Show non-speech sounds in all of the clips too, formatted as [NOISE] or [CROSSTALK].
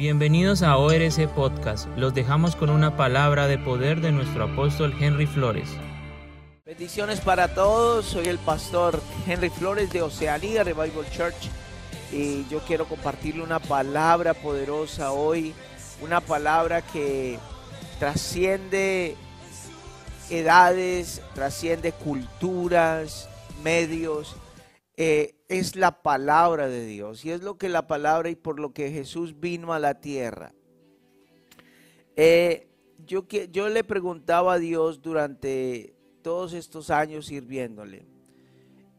Bienvenidos a ORC Podcast. Los dejamos con una palabra de poder de nuestro apóstol Henry Flores. Bendiciones para todos. Soy el pastor Henry Flores de Oceanía Revival Church y yo quiero compartirle una palabra poderosa hoy, una palabra que trasciende edades, trasciende culturas, medios. Eh, es la palabra de Dios y es lo que la palabra y por lo que Jesús vino a la tierra. Eh, yo, yo le preguntaba a Dios durante todos estos años sirviéndole,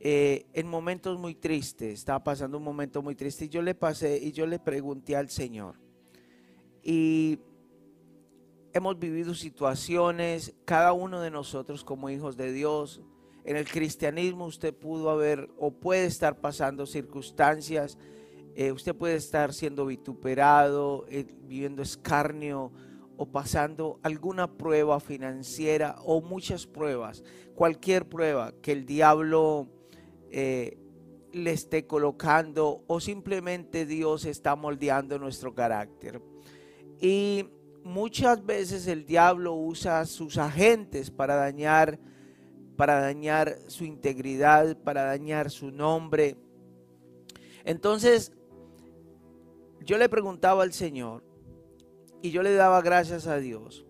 eh, en momentos muy tristes, estaba pasando un momento muy triste y yo le pasé y yo le pregunté al Señor. Y hemos vivido situaciones, cada uno de nosotros como hijos de Dios, en el cristianismo usted pudo haber o puede estar pasando circunstancias, eh, usted puede estar siendo vituperado, eh, viviendo escarnio o pasando alguna prueba financiera o muchas pruebas, cualquier prueba que el diablo eh, le esté colocando o simplemente Dios está moldeando nuestro carácter. Y muchas veces el diablo usa sus agentes para dañar para dañar su integridad, para dañar su nombre. Entonces, yo le preguntaba al Señor y yo le daba gracias a Dios,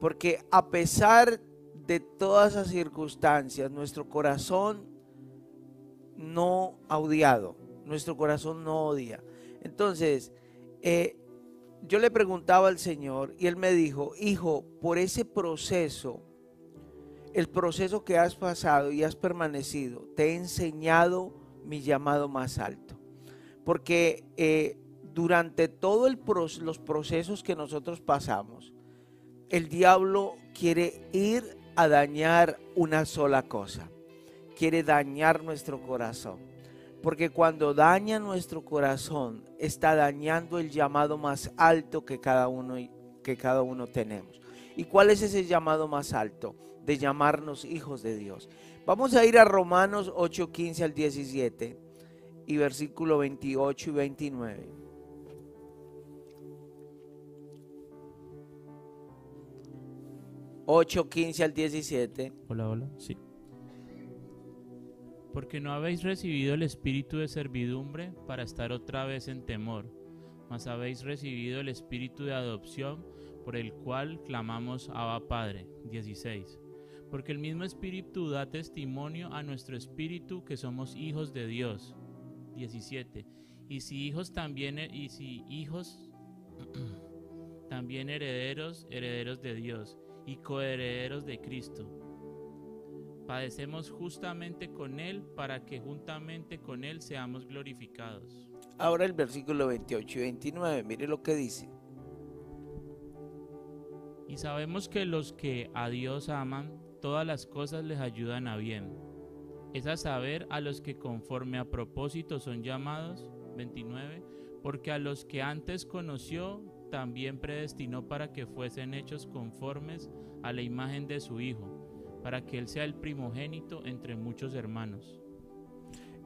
porque a pesar de todas esas circunstancias, nuestro corazón no ha odiado, nuestro corazón no odia. Entonces, eh, yo le preguntaba al Señor y él me dijo, hijo, por ese proceso, el proceso que has pasado y has permanecido, te he enseñado mi llamado más alto. Porque eh, durante todos los procesos que nosotros pasamos, el diablo quiere ir a dañar una sola cosa. Quiere dañar nuestro corazón. Porque cuando daña nuestro corazón, está dañando el llamado más alto que cada uno, que cada uno tenemos. ¿Y cuál es ese llamado más alto? De llamarnos hijos de Dios. Vamos a ir a Romanos 8, 15 al 17 y versículo 28 y 29. Ocho, 15 al 17. Hola, hola, sí. Porque no habéis recibido el espíritu de servidumbre para estar otra vez en temor, mas habéis recibido el espíritu de adopción por el cual clamamos Abba Padre. 16 porque el mismo Espíritu da testimonio a nuestro espíritu que somos hijos de Dios. 17. Y si hijos también, y si hijos [CLEARS THROAT] también herederos, herederos de Dios y coherederos de Cristo. Padecemos justamente con Él para que juntamente con Él seamos glorificados. Ahora el versículo 28 y 29, mire lo que dice. Y sabemos que los que a Dios aman, todas las cosas les ayudan a bien. Es a saber a los que conforme a propósito son llamados, 29, porque a los que antes conoció, también predestinó para que fuesen hechos conformes a la imagen de su Hijo, para que Él sea el primogénito entre muchos hermanos.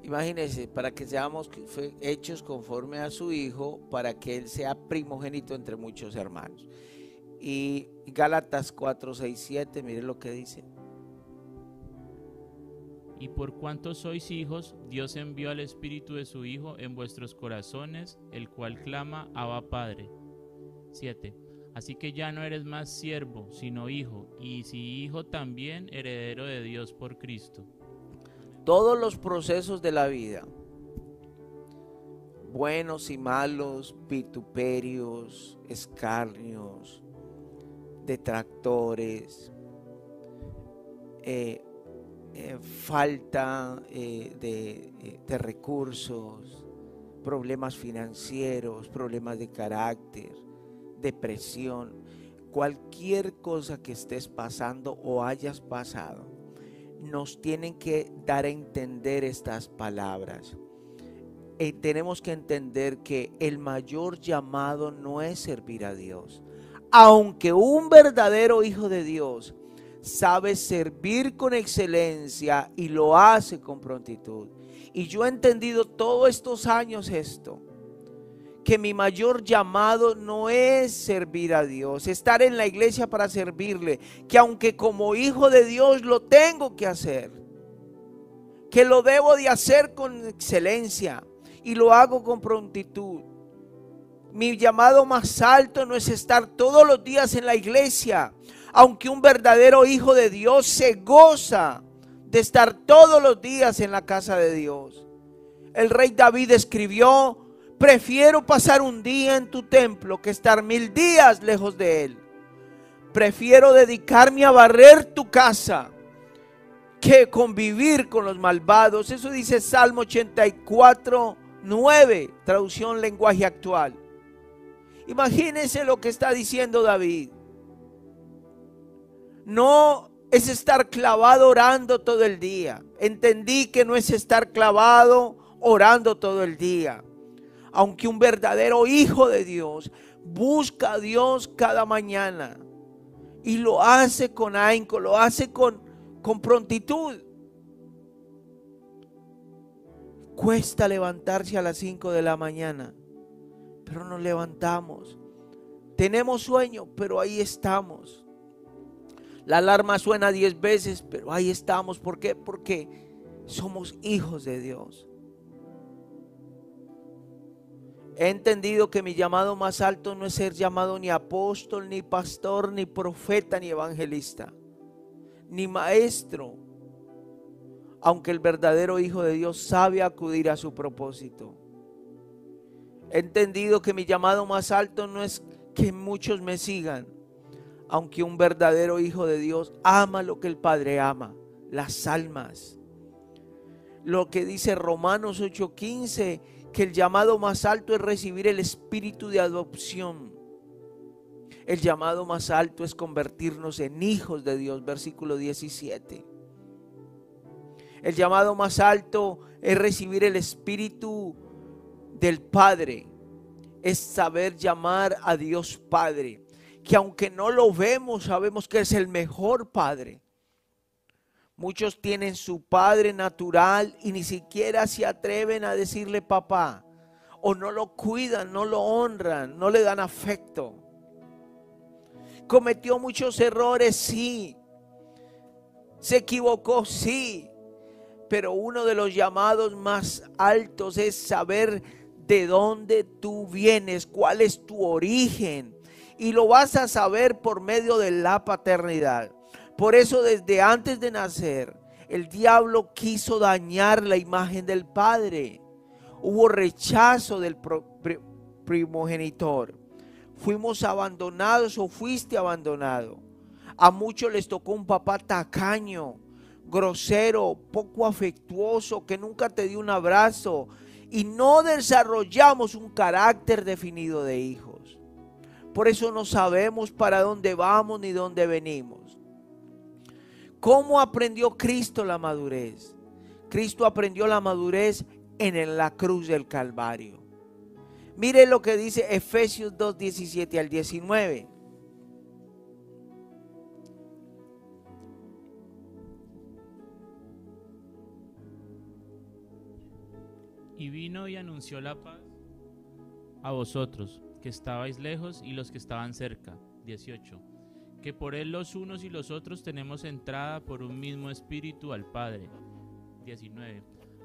Imagínense, para que seamos hechos conforme a su Hijo, para que Él sea primogénito entre muchos hermanos. Y Gálatas 4, 6, 7, mire lo que dice. Y por cuanto sois hijos, Dios envió al Espíritu de su Hijo en vuestros corazones, el cual clama, Abba Padre. 7. Así que ya no eres más siervo, sino hijo, y si hijo también heredero de Dios por Cristo. Todos los procesos de la vida, buenos y malos, vituperios, escarnios, detractores, eh, eh, falta eh, de, recursos, problemas financieros, problemas de carácter, depresión, cualquier cosa que estés pasando o hayas pasado, nos tienen que dar a entender estas palabras. tenemos que entender que el mayor llamado no es servir a Dios aunque un verdadero hijo de Dios sabe servir con excelencia y lo hace con prontitud. Y yo he entendido todos estos años esto, que mi mayor llamado no es servir a Dios, estar en la iglesia para servirle, que aunque como hijo de Dios lo tengo que hacer, que lo debo de hacer con excelencia y lo hago con prontitud. Mi llamado más alto no es estar todos los días en la iglesia, aunque un verdadero hijo de Dios se goza de estar todos los días en la casa de Dios. El rey David escribió, Prefiero pasar un día en tu templo que estar mil días lejos de él. Prefiero dedicarme a barrer tu casa que convivir con los malvados. Eso dice Salmo 84, 9, traducción lenguaje actual. Imagínense lo que está diciendo David. No es estar clavado orando todo el día. Entendí que no es estar clavado orando todo el día aunque un verdadero hijo de Dios busca a Dios cada mañana y lo hace con ahínco, lo hace con, con prontitud. Cuesta levantarse a las 5 de la mañana, pero nos levantamos. Tenemos sueño, pero ahí estamos. La alarma suena 10 veces, pero ahí estamos. ¿Por qué? Porque somos hijos de Dios. He entendido que mi llamado más alto no es ser llamado ni apóstol, ni pastor, ni profeta, ni evangelista, ni maestro, aunque el verdadero Hijo de Dios sabe acudir a su propósito. He entendido que mi llamado más alto no es que muchos me sigan, aunque un verdadero Hijo de Dios ama lo que el Padre ama, las almas. Lo que dice Romanos 8:15 que el llamado más alto es recibir el espíritu de adopción. El llamado más alto es convertirnos en hijos de Dios, versículo 17. El llamado más alto es recibir el espíritu del Padre. Es saber llamar a Dios Padre. Que aunque no lo vemos, sabemos que es el mejor Padre. Muchos tienen su padre natural y ni siquiera se atreven a decirle papá. O no lo cuidan, no lo honran, no le dan afecto. Cometió muchos errores, sí. Se equivocó, sí. Pero uno de los llamados más altos es saber de dónde tú vienes, cuál es tu origen. Y lo vas a saber por medio de la paternidad. Por eso desde antes de nacer, el diablo quiso dañar la imagen del Padre. Hubo rechazo del primogenitor. Fuimos abandonados o fuiste abandonado. A muchos les tocó un papá tacaño, grosero, poco afectuoso, que nunca te dio un abrazo. Y no desarrollamos un carácter definido de hijos. Por eso no sabemos para dónde vamos ni dónde venimos. ¿Cómo aprendió Cristo la madurez? Cristo aprendió la madurez en la cruz del Calvario. Mire lo que dice Efesios 2, 17 al 19. Vino y anunció la paz a vosotros, que estabais lejos, y los que estaban cerca. 18 que por Él los unos y los otros tenemos entrada por un mismo espíritu al Padre. 19.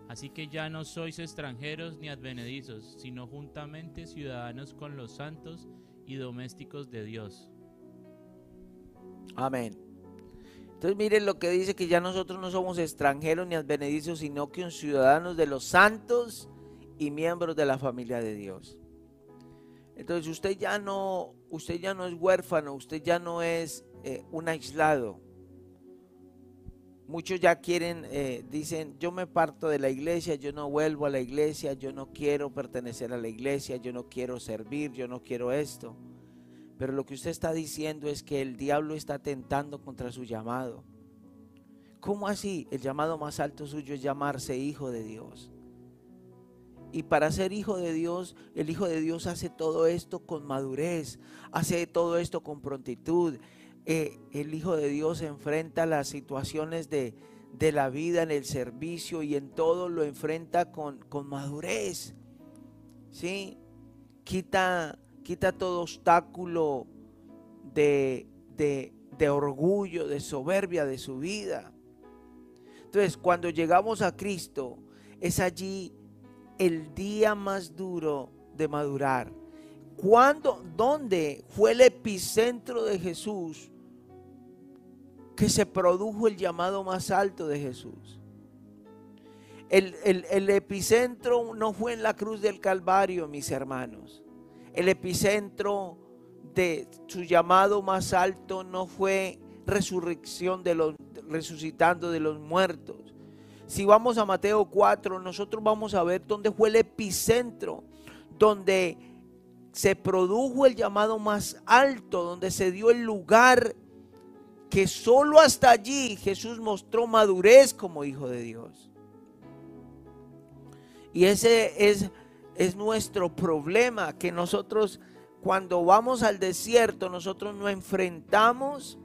Así que ya no sois extranjeros ni advenedizos, sino juntamente ciudadanos con los santos y domésticos de Dios. Amén. Entonces miren lo que dice que ya nosotros no somos extranjeros ni advenedizos, sino que un ciudadanos de los santos y miembros de la familia de Dios. Entonces usted ya no, usted ya no es huérfano, usted ya no es eh, un aislado. Muchos ya quieren, eh, dicen, yo me parto de la iglesia, yo no vuelvo a la iglesia, yo no quiero pertenecer a la iglesia, yo no quiero servir, yo no quiero esto. Pero lo que usted está diciendo es que el diablo está tentando contra su llamado. ¿Cómo así? El llamado más alto suyo es llamarse hijo de Dios. Y para ser hijo de Dios, el hijo de Dios hace todo esto con madurez, hace todo esto con prontitud. Eh, el hijo de Dios enfrenta las situaciones de, la vida en el servicio y en todo lo enfrenta con, con madurez. ¿Sí? quita, quita todo obstáculo de, de, de orgullo, de soberbia de su vida. Entonces, cuando llegamos a Cristo, es allí el día más duro de madurar. ¿Cuándo, dónde fue el epicentro de Jesús que se produjo el llamado más alto de Jesús? El, el, epicentro no fue en la cruz del Calvario, mis hermanos. El epicentro de su llamado más alto no fue resurrección de los resucitando de los muertos. Si vamos a Mateo 4, nosotros vamos a ver dónde fue el epicentro, donde se produjo el llamado más alto, donde se dio el lugar que solo hasta allí Jesús mostró madurez como hijo de Dios. Y ese es, es nuestro problema, que nosotros cuando vamos al desierto, nosotros no enfrentamos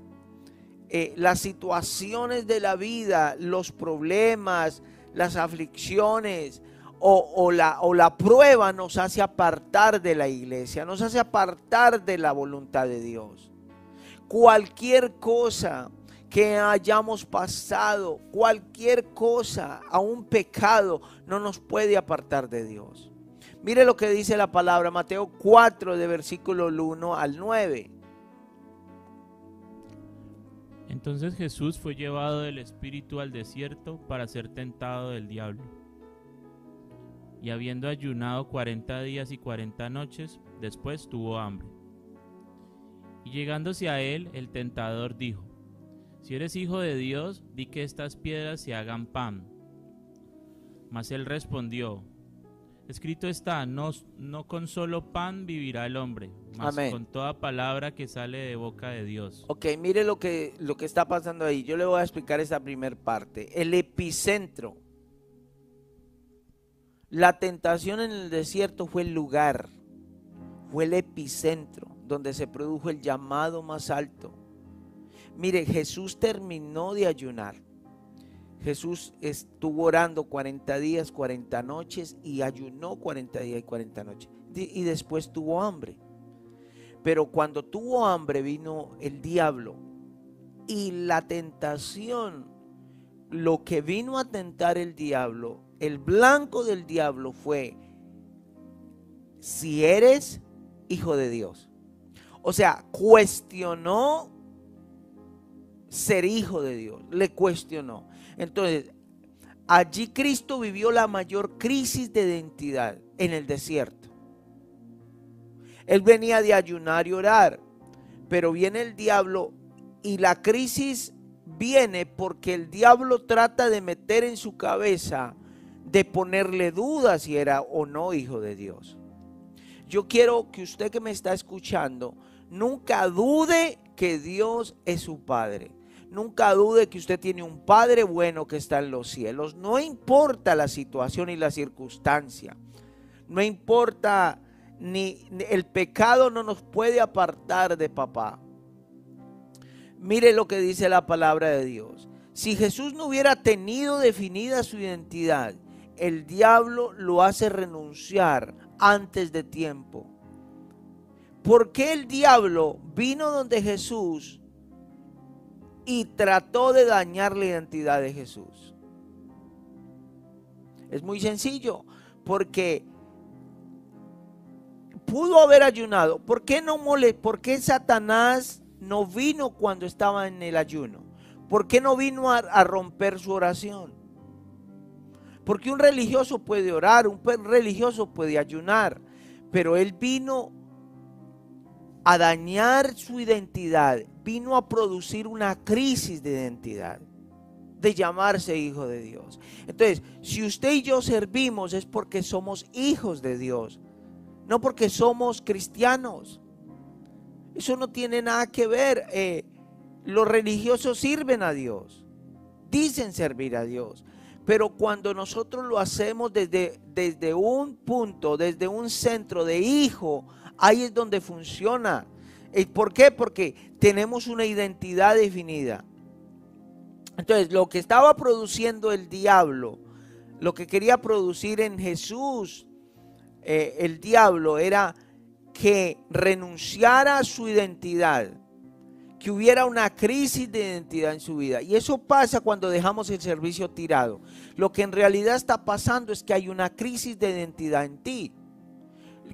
eh, las situaciones de la vida, los problemas, las aflicciones o, la, o la prueba nos hace apartar de la iglesia, nos hace apartar de la voluntad de Dios. Cualquier cosa que hayamos pasado, cualquier cosa, a un pecado, no nos puede apartar de Dios. Mire lo que dice la palabra, Mateo 4, de versículo 1 al 9. Entonces Jesús fue llevado del Espíritu al desierto para ser tentado del diablo. Y habiendo ayunado cuarenta días y cuarenta noches, después tuvo hambre. Y llegándose a él, el tentador dijo, Si eres hijo de Dios, di que estas piedras se hagan pan. Mas él respondió, Escrito está, no, no con solo pan vivirá el hombre, mas con toda palabra que sale de boca de Dios. Ok, mire lo que, lo que está pasando ahí. Yo le voy a explicar esa primera parte. El epicentro. La tentación en el desierto fue el lugar, fue el epicentro donde se produjo el llamado más alto. Mire, Jesús terminó de ayunar. Jesús estuvo orando 40 días, 40 noches y ayunó 40 días y 40 noches. Y después tuvo hambre. Pero cuando tuvo hambre vino el diablo y la tentación, lo que vino a tentar el diablo, el blanco del diablo fue, si eres hijo de Dios. O sea, cuestionó ser hijo de Dios, le cuestionó. Entonces, allí Cristo vivió la mayor crisis de identidad en el desierto. Él venía de ayunar y orar, pero viene el diablo y la crisis viene porque el diablo trata de meter en su cabeza, de ponerle dudas si era o no hijo de Dios. Yo quiero que usted que me está escuchando nunca dude que Dios es su Padre. Nunca dude que usted tiene un Padre bueno que está en los cielos. No importa la situación y la circunstancia. No importa ni, el pecado no nos puede apartar de papá. Mire lo que dice la palabra de Dios. Si Jesús no hubiera tenido definida su identidad, el diablo lo hace renunciar antes de tiempo. ¿Por qué el diablo vino donde Jesús y trató de dañar la identidad de Jesús. Es muy sencillo, porque pudo haber ayunado. ¿Por qué no mole? ¿Por qué Satanás no vino cuando estaba en el ayuno? ¿Por qué no vino a, a romper su oración? Porque un religioso puede orar, un religioso puede ayunar, pero él vino a dañar su identidad, vino a producir una crisis de identidad, de llamarse hijo de Dios. Entonces, si usted y yo servimos es porque somos hijos de Dios, no porque somos cristianos. Eso no tiene nada que ver. Eh, los religiosos sirven a Dios, dicen servir a Dios. Pero cuando nosotros lo hacemos desde, desde un punto, desde un centro de hijo, Ahí es donde funciona. ¿Por qué? Porque tenemos una identidad definida. Entonces, lo que estaba produciendo el diablo, lo que quería producir en Jesús, eh, el diablo, era que renunciara a su identidad, que hubiera una crisis de identidad en su vida. Y eso pasa cuando dejamos el servicio tirado. Lo que en realidad está pasando es que hay una crisis de identidad en ti.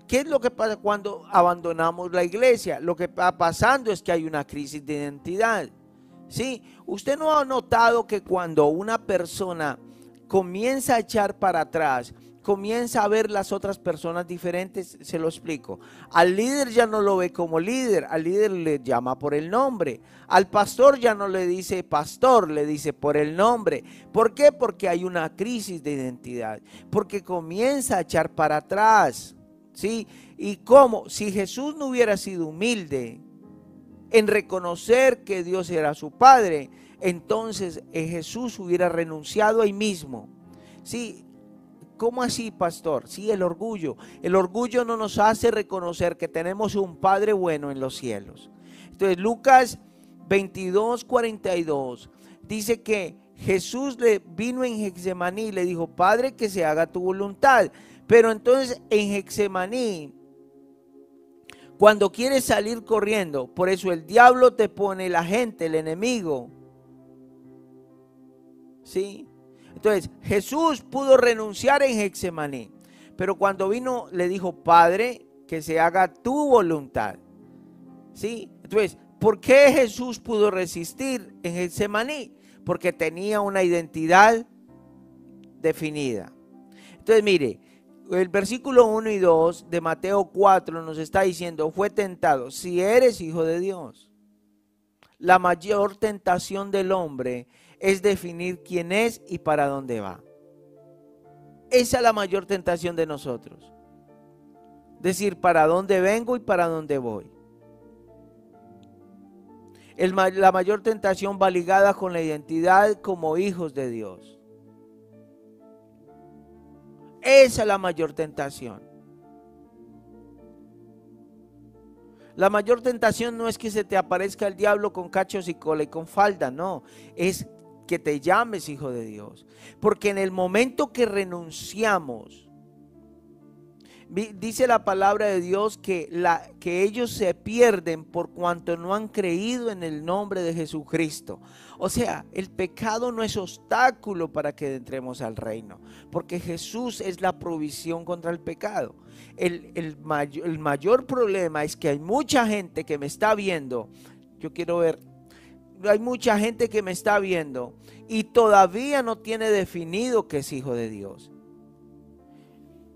¿Qué es lo que pasa cuando abandonamos la iglesia? Lo que está pasando es que hay una crisis de identidad. ¿Sí? Usted no ha notado que cuando una persona comienza a echar para atrás, comienza a ver las otras personas diferentes, se lo explico. Al líder ya no lo ve como líder, al líder le llama por el nombre. Al pastor ya no le dice pastor, le dice por el nombre. ¿Por qué? Porque hay una crisis de identidad, porque comienza a echar para atrás. ¿Sí? ¿Y cómo? Si Jesús no hubiera sido humilde en reconocer que Dios era su Padre, entonces eh, Jesús hubiera renunciado ahí mismo. Sí, ¿Cómo así, pastor? Sí, el orgullo. El orgullo no nos hace reconocer que tenemos un Padre bueno en los cielos. Entonces, Lucas 22, 42 dice que Jesús le vino en Hexemaní y le dijo, Padre, que se haga tu voluntad. Pero entonces en Hexemaní, cuando quieres salir corriendo, por eso el diablo te pone la gente, el enemigo. ¿Sí? Entonces, Jesús pudo renunciar en Hexemaní, pero cuando vino le dijo, Padre, que se haga tu voluntad. ¿Sí? Entonces, ¿por qué Jesús pudo resistir en Hexemaní? Porque tenía una identidad definida. Entonces, mire, el versículo 1 y 2 de Mateo 4 nos está diciendo, fue tentado, si eres hijo de Dios. La mayor tentación del hombre es definir quién es y para dónde va. Esa es la mayor tentación de nosotros. Decir para dónde vengo y para dónde voy. la mayor tentación va ligada con la identidad como hijos de Dios. Esa es la mayor tentación. La mayor tentación no es que se te aparezca el diablo con cachos y cola y con falda, no. Es que te llames hijo de Dios. Porque en el momento que renunciamos, dice la palabra de Dios que, la, que ellos se pierden por cuanto no han creído en el nombre de Jesucristo. O sea, el pecado no es obstáculo para que entremos al reino, porque Jesús es la provisión contra el pecado. El, el, el mayor problema es que hay mucha gente que me está viendo. Yo quiero ver hay mucha gente que me está viendo y todavía no tiene definido que es hijo de Dios.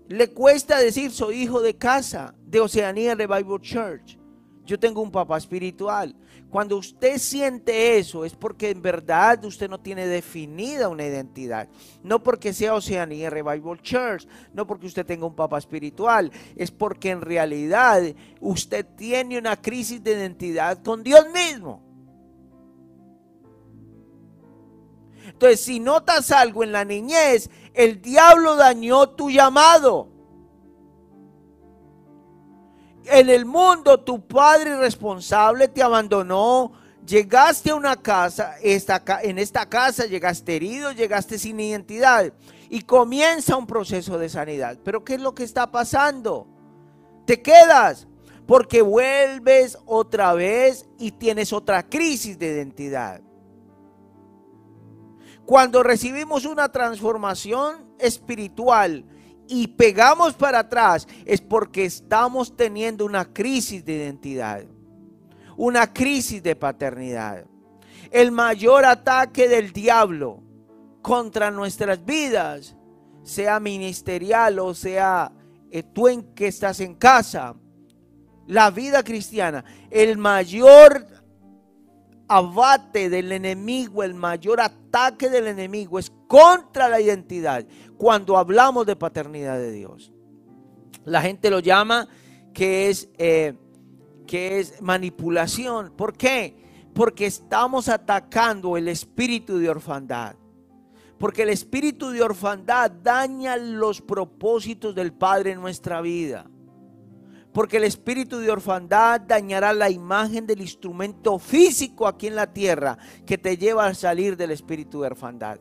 Le cuesta decir soy hijo de casa de Oceanía Revival Church. Yo tengo un papá espiritual. Cuando usted siente eso es porque en verdad usted no tiene definida una identidad. No porque sea Oceanía Revival Church, no porque usted tenga un papá espiritual, es porque en realidad usted tiene una crisis de identidad con Dios mismo. Entonces, si notas algo en la niñez, el diablo dañó tu llamado. En el mundo tu padre irresponsable te abandonó, llegaste a una casa, en esta casa llegaste herido, llegaste sin identidad y comienza un proceso de sanidad. Pero ¿qué es lo que está pasando? Te quedas porque vuelves otra vez y tienes otra crisis de identidad. Cuando recibimos una transformación espiritual y pegamos para atrás es porque estamos teniendo una crisis de identidad, una crisis de paternidad. El mayor ataque del diablo contra nuestras vidas, sea ministerial o sea eh, tú en que estás en casa, la vida cristiana, el mayor abate del enemigo, el mayor ataque del enemigo es contra la identidad cuando hablamos de paternidad de Dios. La gente lo llama que es, eh, que es manipulación. ¿Por qué? Porque estamos atacando el espíritu de orfandad. Porque el espíritu de orfandad daña los propósitos del Padre en nuestra vida porque el espíritu de orfandad dañará la imagen del instrumento físico aquí en la tierra que te lleva a salir del espíritu de orfandad.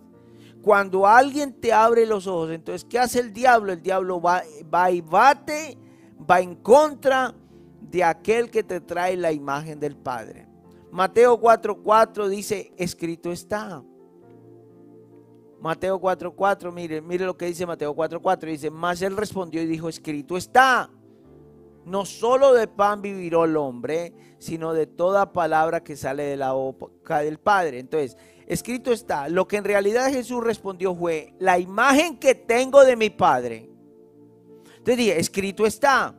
Cuando alguien te abre los ojos, entonces, ¿qué hace el diablo? El diablo va, va y bate, va en contra de aquel que te trae la imagen del Padre. Mateo 4:4 dice, escrito está. Mateo 4:4, mire, mire lo que dice Mateo 4:4, dice, más él respondió y dijo, escrito está. No solo de pan vivirá el hombre, sino de toda palabra que sale de la boca del Padre. Entonces, escrito está, lo que en realidad Jesús respondió fue, la imagen que tengo de mi Padre. Entonces escrito está.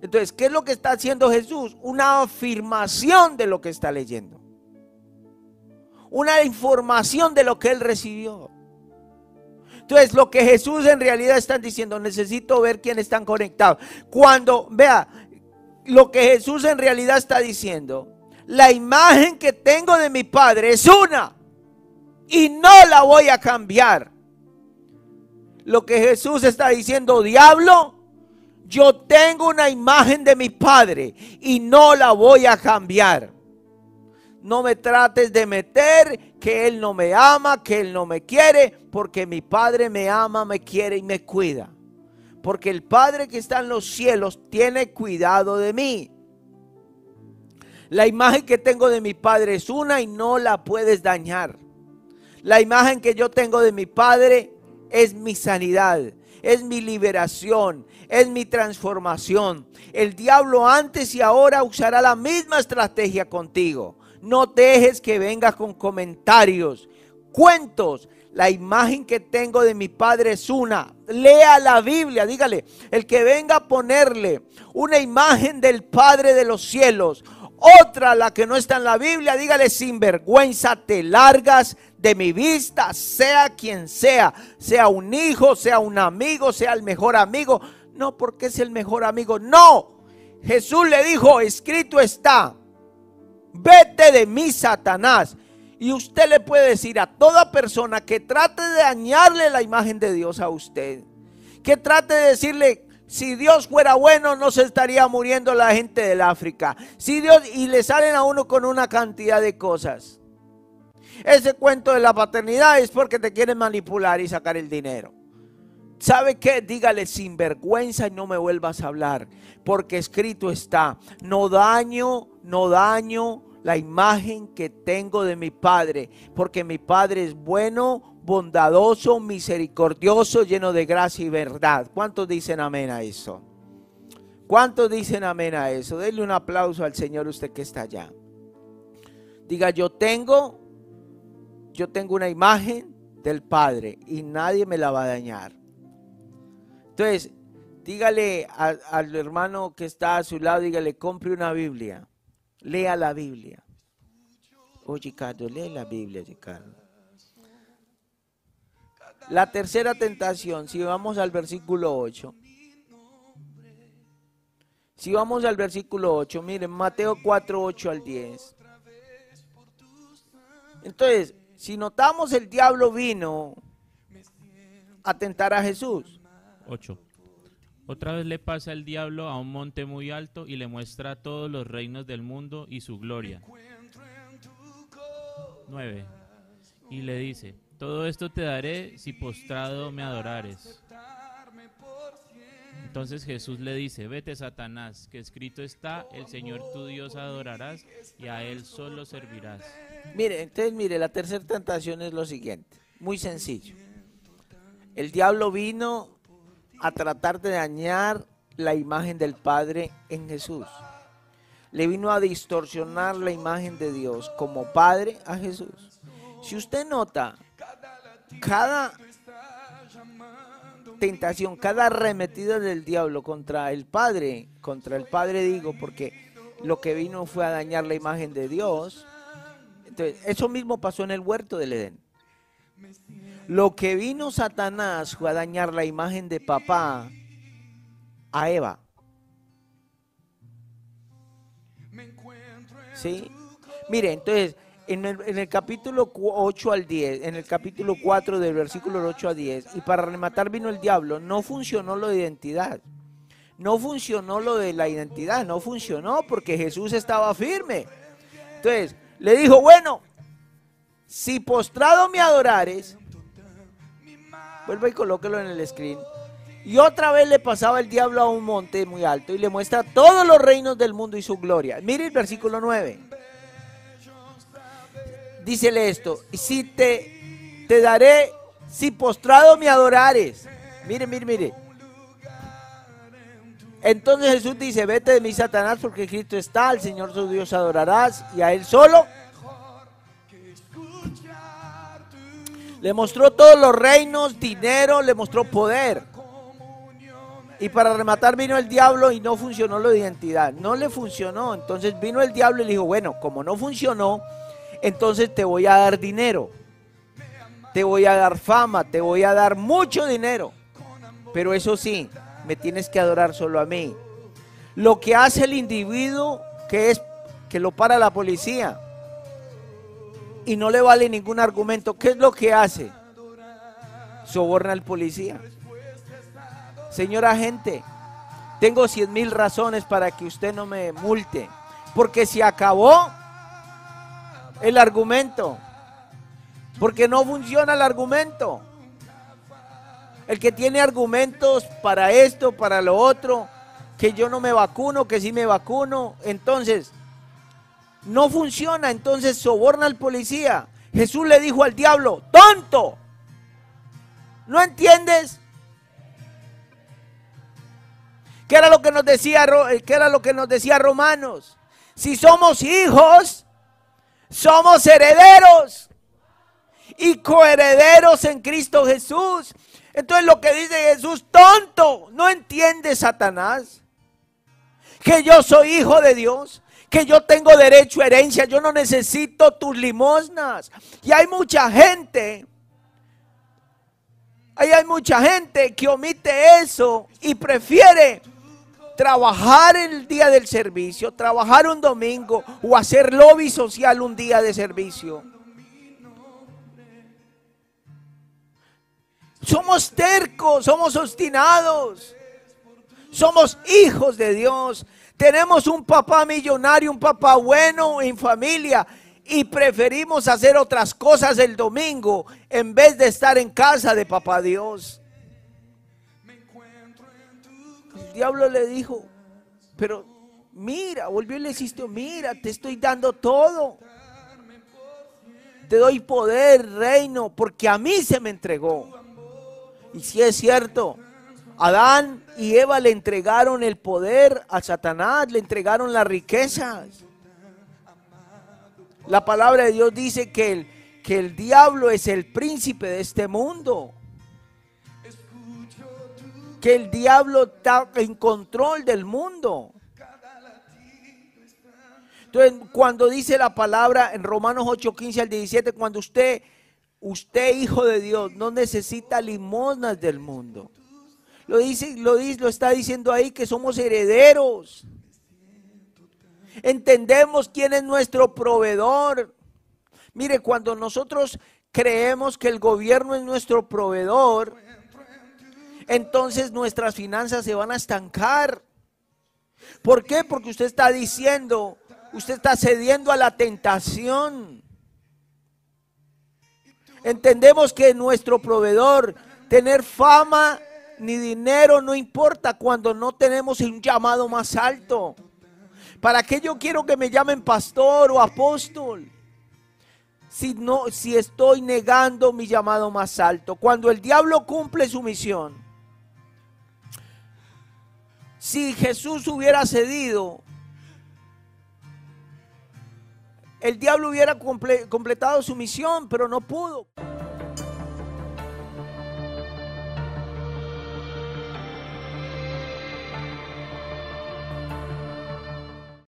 Entonces, ¿qué es lo que está haciendo Jesús? Una afirmación de lo que está leyendo. Una información de lo que él recibió. Entonces, lo que Jesús en realidad está diciendo, necesito ver quién están conectados. Cuando, vea, lo que Jesús en realidad está diciendo, la imagen que tengo de mi Padre es una y no la voy a cambiar. Lo que Jesús está diciendo, diablo, yo tengo una imagen de mi Padre y no la voy a cambiar. No me trates de meter que Él no me ama, que Él no me quiere, porque mi Padre me ama, me quiere y me cuida. Porque el Padre que está en los cielos tiene cuidado de mí. La imagen que tengo de mi Padre es una y no la puedes dañar. La imagen que yo tengo de mi Padre es mi sanidad, es mi liberación, es mi transformación. El diablo antes y ahora usará la misma estrategia contigo. No dejes que venga con comentarios, cuentos. La imagen que tengo de mi padre es una. Lea la Biblia, dígale, el que venga a ponerle una imagen del Padre de los cielos, otra la que no está en la Biblia, dígale sin vergüenza, te largas de mi vista, sea quien sea, sea un hijo, sea un amigo, sea el mejor amigo, no porque es el mejor amigo, no. Jesús le dijo, escrito está, vete de mí, Satanás. Y usted le puede decir a toda persona que trate de dañarle la imagen de Dios a usted, que trate de decirle, si Dios fuera bueno, no se estaría muriendo la gente del África. Si Dios, y le salen a uno con una cantidad de cosas. Ese cuento de la paternidad es porque te quieren manipular y sacar el dinero. ¿Sabe qué? Dígale sin vergüenza y no me vuelvas a hablar, porque escrito está, no daño, no daño la imagen que tengo de mi Padre, porque mi Padre es bueno, bondadoso, misericordioso, lleno de gracia y verdad. ¿Cuántos dicen amén a eso? ¿Cuántos dicen amén a eso? Denle un aplauso al Señor usted que está allá. Diga, yo tengo, yo tengo una imagen del Padre y nadie me la va a dañar. Entonces, dígale al hermano que está a su lado, dígale, compre una Biblia. Lea la Biblia. Oye, Ricardo, lee la Biblia, Ricardo. La tercera tentación, si vamos al versículo 8. Si vamos al versículo 8, miren, Mateo 4, 8 al 10. Entonces, si notamos, el diablo vino a tentar a Jesús. 8. Otra vez le pasa el diablo a un monte muy alto y le muestra todos los reinos del mundo y su gloria. 9. Y le dice, todo esto te daré si postrado me adorares. Entonces Jesús le dice, vete Satanás, que escrito está, el Señor tu Dios adorarás y a Él solo servirás. Mire, entonces mire, la tercera tentación es lo siguiente, muy sencillo. El diablo vino a tratar de dañar la imagen del Padre en Jesús. Le vino a distorsionar la imagen de Dios como Padre a Jesús. Si usted nota, cada tentación, cada arremetida del diablo contra el Padre, contra el Padre digo, porque lo que vino fue a dañar la imagen de Dios. Entonces, eso mismo pasó en el huerto del Edén. Lo que vino Satanás fue a dañar la imagen de papá a Eva. ¿Sí? Mire, entonces, en el, capítulo 8 al 10, en el capítulo 4 del versículo 8 a 10, y para rematar vino el diablo, no funcionó lo de identidad. No funcionó lo de la identidad, no funcionó porque Jesús estaba firme. Entonces, le dijo, bueno, si postrado me adorares, vuelva y colóquelo en el screen. Y otra vez le pasaba el diablo a un monte muy alto y le muestra todos los reinos del mundo y su gloria. Mire el versículo 9. Dícele esto, si te, te daré, si postrado me adorares. Mire, mire, mire. Entonces Jesús dice, vete de mí, Satanás, porque Cristo está, al Señor su Dios adorarás y a Él solo. Le mostró todos los reinos, dinero, le mostró poder. Y para rematar vino el diablo y no funcionó la identidad. No le funcionó. Entonces vino el diablo y le dijo, bueno, como no funcionó, entonces te voy a dar dinero. Te voy a dar fama, te voy a dar mucho dinero. Pero eso sí, me tienes que adorar solo a mí. Lo que hace el individuo que es que lo para la policía y no le vale ningún argumento, ¿qué es lo que hace? Soborna al policía. Señor agente, tengo cien mil razones para que usted no me multe, porque se acabó el argumento, porque no funciona el argumento. El que tiene argumentos para esto, para lo otro, que yo no me vacuno, que sí me vacuno, entonces no funciona, entonces soborna al policía. Jesús le dijo al diablo, tonto, ¿no entiendes? ¿Qué era lo que nos decía, eh, qué era lo que nos decía Romanos? Si somos hijos, somos herederos y coherederos en Cristo Jesús. Entonces lo que dice Jesús, tonto, ¿no entiende Satanás? Que yo soy hijo de Dios, que yo tengo derecho a herencia, yo no necesito tus limosnas. Y hay mucha gente, ahí hay mucha gente que omite eso y prefiere trabajar el día del servicio, trabajar un domingo o hacer lobby social un día de servicio. Somos tercos, somos obstinados, somos hijos de Dios. Tenemos un papá millonario, un papá bueno en familia y preferimos hacer otras cosas el domingo en vez de estar en casa de papá Dios. El diablo le dijo, pero mira, volvió y le insistió, mira, te estoy dando todo. Te doy poder, reino, porque a mí se me entregó. Y si es cierto, Adán y Eva le entregaron el poder a Satanás, le entregaron las riquezas. La palabra de Dios dice que el, que el diablo es el príncipe de este mundo que el diablo está en control del mundo. Entonces, cuando dice la palabra en Romanos 8, 15 al 17, cuando usted, usted hijo de Dios, no necesita limosnas del mundo. Lo dice, lo lo está diciendo ahí que somos herederos. Entendemos quién es nuestro proveedor. Mire, cuando nosotros creemos que el gobierno es nuestro proveedor, entonces nuestras finanzas se van a estancar. ¿Por qué? Porque usted está diciendo, usted está cediendo a la tentación. Entendemos que nuestro proveedor, tener fama ni dinero no importa cuando no tenemos un llamado más alto. ¿Para qué yo quiero que me llamen pastor o apóstol? Si no si estoy negando mi llamado más alto. Cuando el diablo cumple su misión, si Jesús hubiera cedido, el diablo hubiera completado su misión, pero no pudo.